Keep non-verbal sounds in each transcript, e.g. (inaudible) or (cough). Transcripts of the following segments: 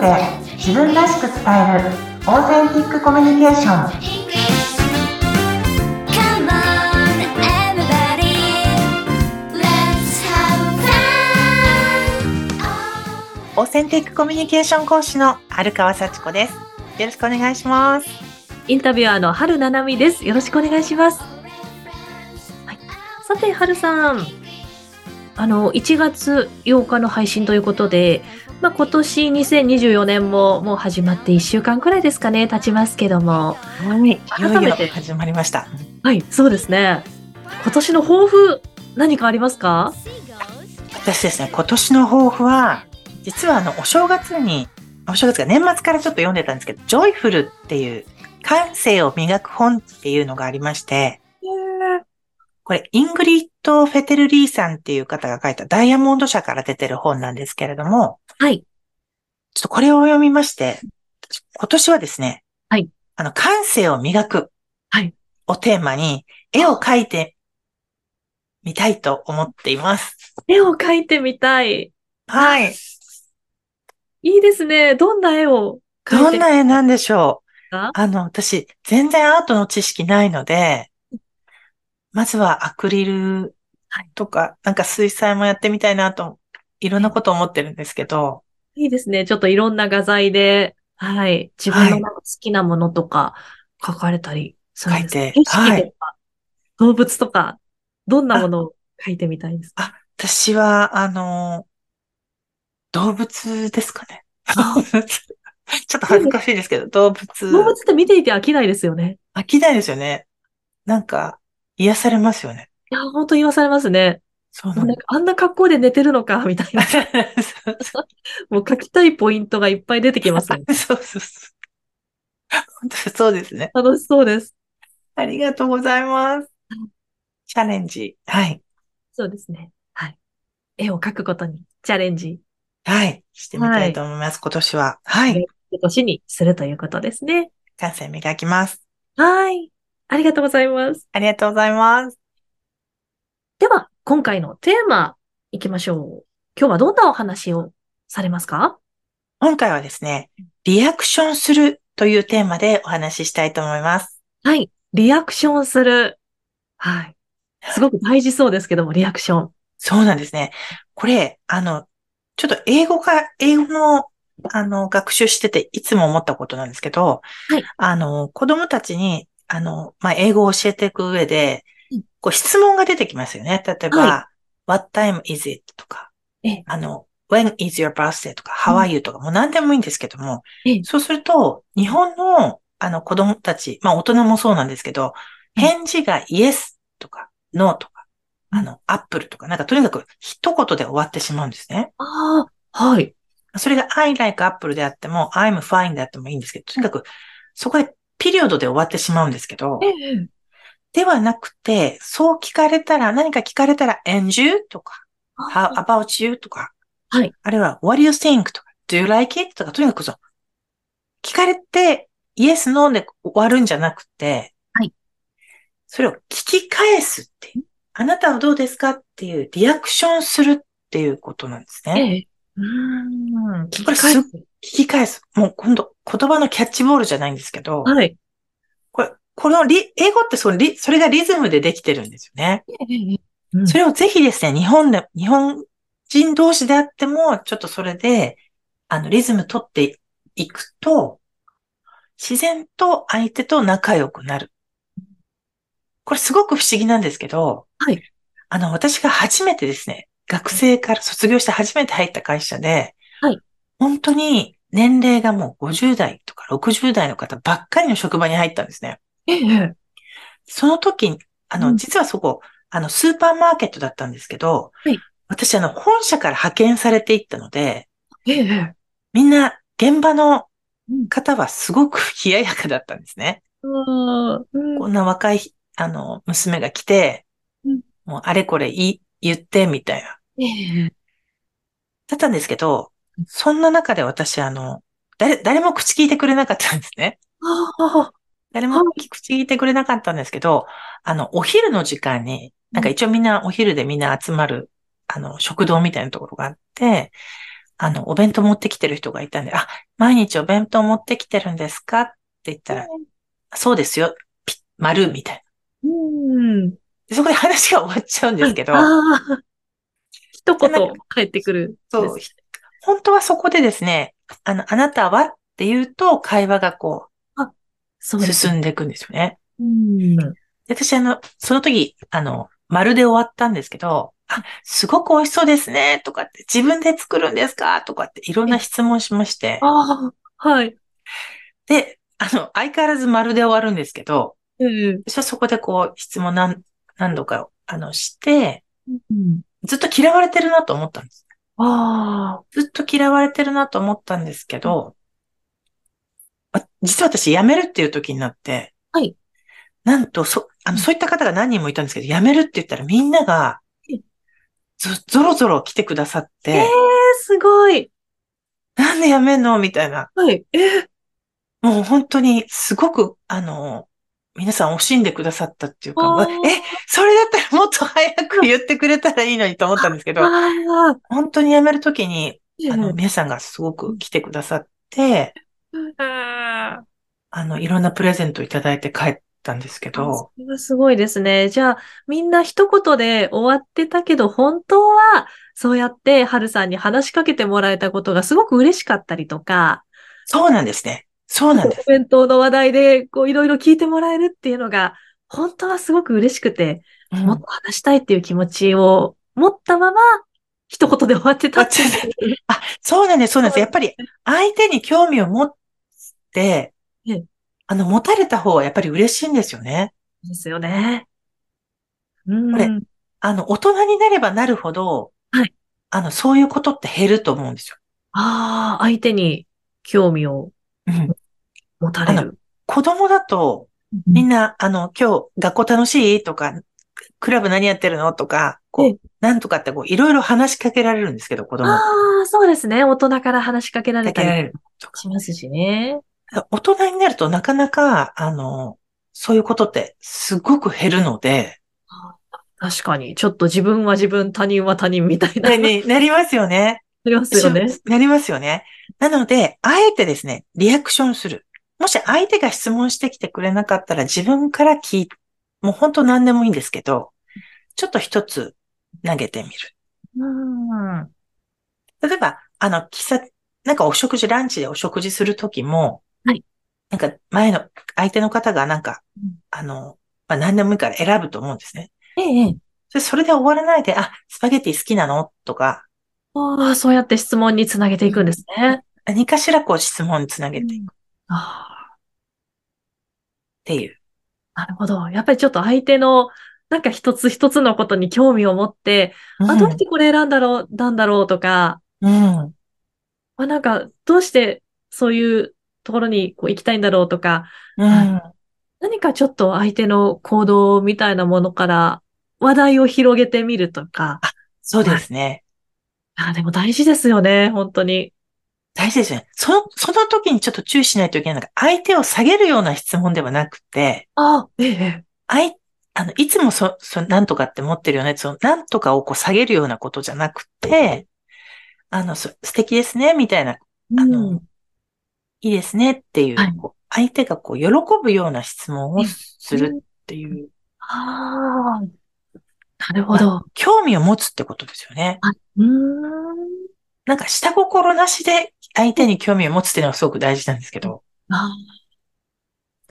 ドで自分らしく伝えるオーセンティックコミュニケーション.オーセンティックコミュニケーション講師の春川幸子ですよろしくお願いしますインタビュアーの春七海です。よろしくお願いします。はい、さて、春さん。あの、1月8日の配信ということで、まあ、今年2024年ももう始まって1週間くらいですかね、経ちますけども。はい。い改めて。始まりました。はい、そうですね。今年の抱負、何かありますか？私ですね今年の抱負は実はあのお正月にお正月が年末からちょっと読んでたんですけどジョイフルっていう感性を磨く本っていうのがありましてこれ、イングリッド・フェテルリーさんっていう方が書いたダイヤモンド社から出てる本なんですけれども、はい。ちょっとこれを読みまして、今年はですね、はい。あの、感性を磨く。はい。をテーマに、絵を描いてみたいと思っています。絵を描いてみたい。はい。いいですね。どんな絵を描いてどんな絵なんでしょうかあの、私、全然アートの知識ないので、まずはアクリルとか、なんか水彩もやってみたいなと、いろんなこと思ってるんですけど、いいですね。ちょっといろんな画材で、はい。自分の好きなものとか書かれたりするんですか書いて景色とか、はい動物とか、どんなものを書いてみたいですか？私は、あの、動物ですかね。あ (laughs) ちょっと恥ずかしいですけど、動物。動物って見ていて飽きないですよね。飽きないですよね。なんか、癒されますよね。いや、本当言わされますね。そうなんあんな格好で寝てるのか、みたいな。す。(laughs) もう書きたいポイントがいっぱい出てきますね。(laughs) そうそうそう。本当にそうですね。楽しそうです。ありがとうございます。チャレンジ。はい。そうですね。はい。絵を描くことにチャレンジ、はい。してみたいと思います。今年は。はい。今年にするということですね。感性磨きます。はい。ありがとうございます。ありがとうございます。では、今回のテーマ、行きましょう。今日はどんなお話をされますか？今回はですね、リアクションするというテーマでお話ししたいと思います。はい。リアクションする。はい。すごく大事そうですけども、リアクション。そうなんですね。これ、あの、ちょっと英語が、英語の、あの、学習してて、いつも思ったことなんですけど、はいあの、子供たちに、あの、まあ、英語を教えていく上でうん、こう質問が出てきますよね。例えば、は What time is it? とかええ、あの、When is your birthday? とか、How are you? とか、もう何でもいいんですけどもええ、そうすると、日本の、あの、子供たち、まあ、大人もそうなんですけど、うん返事が Yes とか No とか、あの、Apple とか、なんかとにかく一言で終わってしまうんですね。ああ、はい。それが I like Apple であっても、I'm fine であってもいいんですけど、とにかく、そこでピリオドで終わってしまうんですけど、ええ。ではなくて、そう聞かれたら、何か聞かれたら、and you? とか、how あ about you? とか、はい。あるいは、what do you think? とか、do you like it? とか、とにかくそう、聞かれて、yes, no で終わるんじゃなくて、はい。それを聞き返すっていう。あなたはどうですかっていうリアクションするっていうことなんですね。ええ。うーん。聞きこれすっ返す。聞き返す。もう今度、言葉のキャッチボールじゃないんですけど、はい。これ、このリ、英語ってそのリ、それがリズムでできてるんですよね。ええ。うんそれをぜひですね、日本で、日本人同士であっても、ちょっとそれで、あの、リズム取っていくと、自然と相手と仲良くなる。これすごく不思議なんですけど、はい。あの、私が初めてですね、学生から卒業して初めて入った会社で、はい。本当に年齢がもう50代とか60代の方ばっかりの職場に入ったんですね。ええ。その時に、あの、うん実はそこ、あの、スーパーマーケットだったんですけど、はい私、あの、本社から派遣されていったので、ええ。みんな、現場のうん方はすごく冷ややかだったんですね。うん。うんこんな若い、あの、娘が来て、うんもう、あれこれ言って、みたいな。ええ。だったんですけど、そんな中で私、あの、誰、誰も口聞いてくれなかったんですね。ああ。誰も口聞いてくれなかったんですけど、あの、お昼の時間に、なんか一応みんなお昼でみんな集まる、あの、食堂みたいなところがあって、あの、お弁当持ってきてる人がいたんで、あ、毎日お弁当持ってきてるんですかって言ったら、そうですよ、ピッ、丸、みたいな。うん。でそこで話が終わっちゃうんですけど。一言返ってくる。そう本当はそこでですね、あの、あなたはって言うと、会話がこう、そう。進んでいくんですよね。うん。で私、あの、その時、あの、丸で終わったんですけど、あ、すごく美味しそうですね、とかって、自分で作るんですかとかって、いろんな質問しまして、ああ、はい。で、あの、相変わらず丸で終わるんですけど、うん。私はそこでこう、質問何、何度か、あの、して、うん。ずっと嫌われてるなと思ったんです。ああ。ずっと嫌われてるなと思ったんですけど、あ実は私辞めるっていう時になって、はい。なんと、そ、あの、うんそういった方が何人もいたんですけど、辞めるって言ったらみんながうん、ぞ、ぞろぞろ来てくださって、えー、すごい。なんで辞めんの？みたいな。はい。えー、もう本当にすごく、あの、皆さん惜しんでくださったっていうか、え、それだったらもっと早く言ってくれたらいいのにと思ったんですけど。本当に辞める時に、あの、うん皆さんがすごく来てくださって、ああの、いろんなプレゼントいただいて帰ったんですけど、それはすごいですね。じゃあ、みんな一言で終わってたけど、本当は、そうやって、はるさんに話しかけてもらえたことがすごく嬉しかったりとか、そうなんですね。そうなんです。お弁当の話題で、こう、いろいろ聞いてもらえるっていうのが、本当はすごく嬉しくて、うんもっと話したいっていう気持ちを持ったまま、一言で終わってたって。あ、そうなんです、そうなんです。やっぱり相手に興味を持ってええ、あの、持たれた方はやっぱり嬉しいんですよね。ですよね。うん。これあの、大人になればなるほど、はいあの、そういうことって減ると思うんですよ。ああ、相手に興味をうん。持たれる。子供だと、みんな、あの、今日学校楽しい？とか、クラブ何やってるの？とか、こええう、なんとかってこう、いろいろ話しかけられるんですけど、子供。ああ、そうですね。大人から話しかけられたり。しますしね。大人になるとなかなか、あの、そういうことってすごく減るので、確かに。ちょっと自分は自分、他人は他人みたいな。なりますよね。ありますよね。なりますよね。なので、あえてですね、リアクションする。もし相手が質問してきてくれなかったら自分から聞い、もう本当何でもいいんですけど、ちょっと一つ投げてみる。うん。例えば、あの、喫茶、なんかお食事、ランチでお食事するときも、はい。なんか前の、相手の方がなんかうん、あの、まあ、何でもいいから選ぶと思うんですね。ええ。でそれで終わらないで、あ、スパゲティ好きなの？とか、ああ、そうやって質問につなげていくんですね。何かしらこう質問につなげていくっあていう。あ、なるほど。やっぱりちょっと相手の、なんか一つ一つのことに興味を持って、あ、どうしてこれ選んだろう、なんだろうとか、うん。あ、なんか、どうしてそういうところにこう行きたいんだろうとか、うん。何かちょっと相手の行動みたいなものから話題を広げてみるとか、そうですね。あ、でも大事ですよね、本当に。大事ですね。その、その時にちょっと注意しないといけないのが、相手を下げるような質問ではなくて、あ、ええ、相、あの、いつもそ、そ、なんとかって持ってるよね。その、なんとかをこう下げるようなことじゃなくて、あの、そ素敵ですね、みたいな、あのうんいいですねっていう、はい相手がこう、喜ぶような質問をするっていう、ああ、なるほど。興味を持つってことですよね。うーん。なんか、下心なしで相手に興味を持つっていうのはすごく大事なんですけど、あー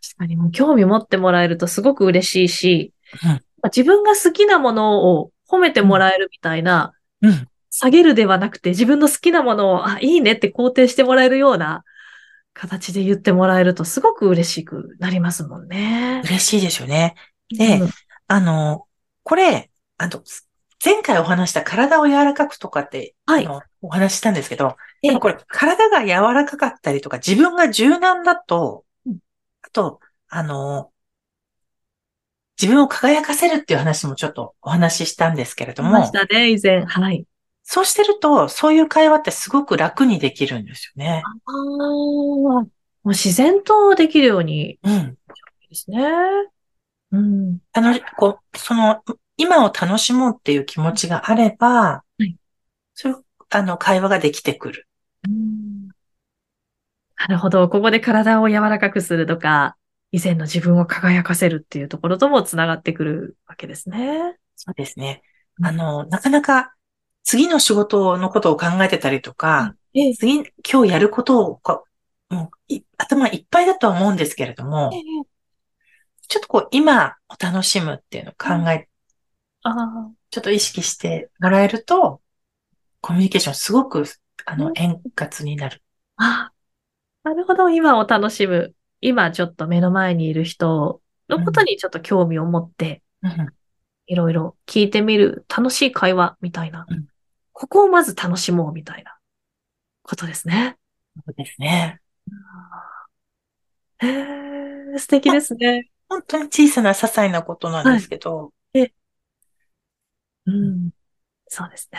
確かにもう興味持ってもらえるとすごく嬉しいし、うんまあ自分が好きなものを褒めてもらえるみたいな、うん。下げるではなくて自分の好きなものを、あ、いいねって肯定してもらえるような形で言ってもらえるとすごく嬉しくなりますもんね。嬉しいでしょうね。でうんあの、これ、あの、前回お話した体を柔らかくとかって、はいお話ししたんですけど、ええでもこれ、体が柔らかかったりとか、自分が柔軟だとうん、あと、あの、自分を輝かせるっていう話もちょっとお話ししたんですけれどいまもし、たね、以前。はい。そうしてると、そういう会話ってすごく楽にできるんですよね。ああ、もう自然とできるようにうん。ですね。うん。あの、こう、その、今を楽しもうっていう気持ちがあれば、はいそれをあの、会話ができてくる。なるほど。ここで体を柔らかくするとか、以前の自分を輝かせるっていうところともつながってくるわけですね。そうですね。あの、なかなか次の仕事のことを考えてたりとか、ええ次、今日やることをもうい頭いっぱいだとは思うんですけれども、ちょっとこう、今を楽しむっていうのを考え、ああ、ちょっと意識してもらえると、コミュニケーションすごく、あのうん、円滑になる。あなるほど。今を楽しむ。今ちょっと目の前にいる人のことにちょっと興味を持って、うんいろいろ聞いてみる楽しい会話みたいな。うんここをまず楽しもうみたいなことですね。そうですね。へえ、素敵ですね。本当に小さな些細なことなんですけど、うん。そうですね。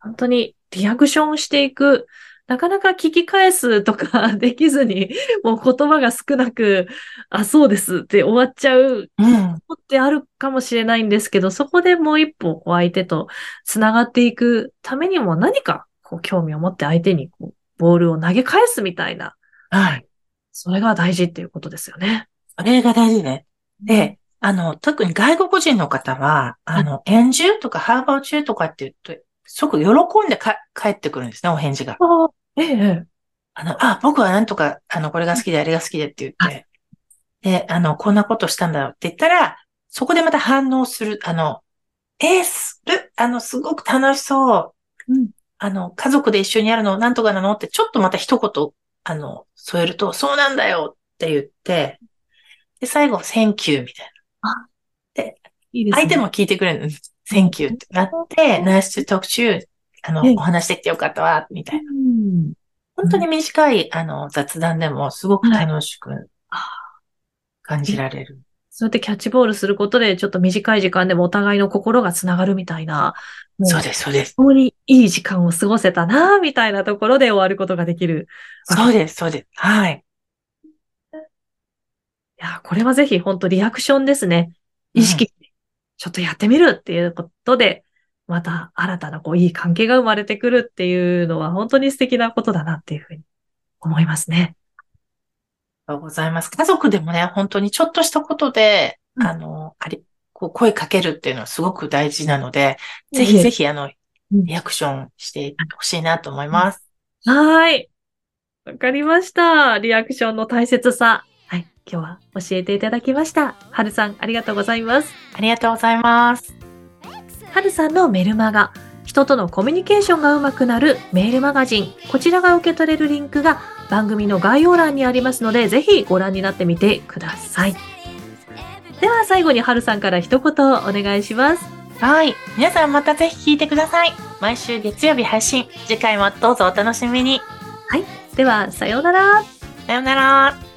本当にリアクションしていく。なかなか聞き返すとかできずに、(laughs) もう言葉が少なく、あ、そうですって終わっちゃううん、ことってあるかもしれないんですけど、そこでもう一歩相手と繋がっていくためにも何かこう興味を持って相手にこうボールを投げ返すみたいな、はい。それが大事っていうことですよね。それが大事ね。で、あの、特に外国人の方は、あの、円中とかハーバー中とかって言うと、すごく喜んでか帰ってくるんですね、お返事が。ああ、ええええ、あの、あ、僕はなんとか、あの、これが好きで、あれが好きでって言って、で、あの、こんなことしたんだよって言ったら、そこでまた反応する、あの、えー、する、あの、すごく楽しそう。うん。あの、家族で一緒にやるのなんとかなのって、ちょっとまた一言、あの、添えると、そうなんだよって言って、で、最後、Thank you みたいいいですね。な。相手も聞いてくれるんです。Thank you ってなって、Nice to talk to you. あのええ、お話できてよかったわ、みたいな。うん。本当に短い、あの、雑談でもすごく楽しく感じられる。そうやってキャッチボールすることで、ちょっと短い時間でもお互いの心がつながるみたいな、そうです、そうです。本当にいい時間を過ごせたな、みたいなところで終わることができる。そうです、そうです。はい。いや、これはぜひ本当リアクションですね。意識して、ちょっとやってみるっていうことで、また新たなこういい関係が生まれてくるっていうのは本当に素敵なことだなっていうふうに思いますね。ありがとうございます。家族でもね、本当にちょっとしたことで、うんあの、あり、こう声かけるっていうのはすごく大事なので、ええぜひぜひ、あの、うんリアクションしてほしいなと思います。はーい。わかりました。リアクションの大切さ。はい。今日は教えていただきました。はるさん、ありがとうございます。ありがとうございます。はるさんのメルマガ、人とのコミュニケーションがうまくなるメールマガジン、こちらが受け取れるリンクが番組の概要欄にありますので、ぜひご覧になってみてください。では最後にはるさんから一言お願いします。はい。皆さんまたぜひ聞いてください。毎週月曜日配信。次回もどうぞお楽しみに。では、さようなら。さようなら。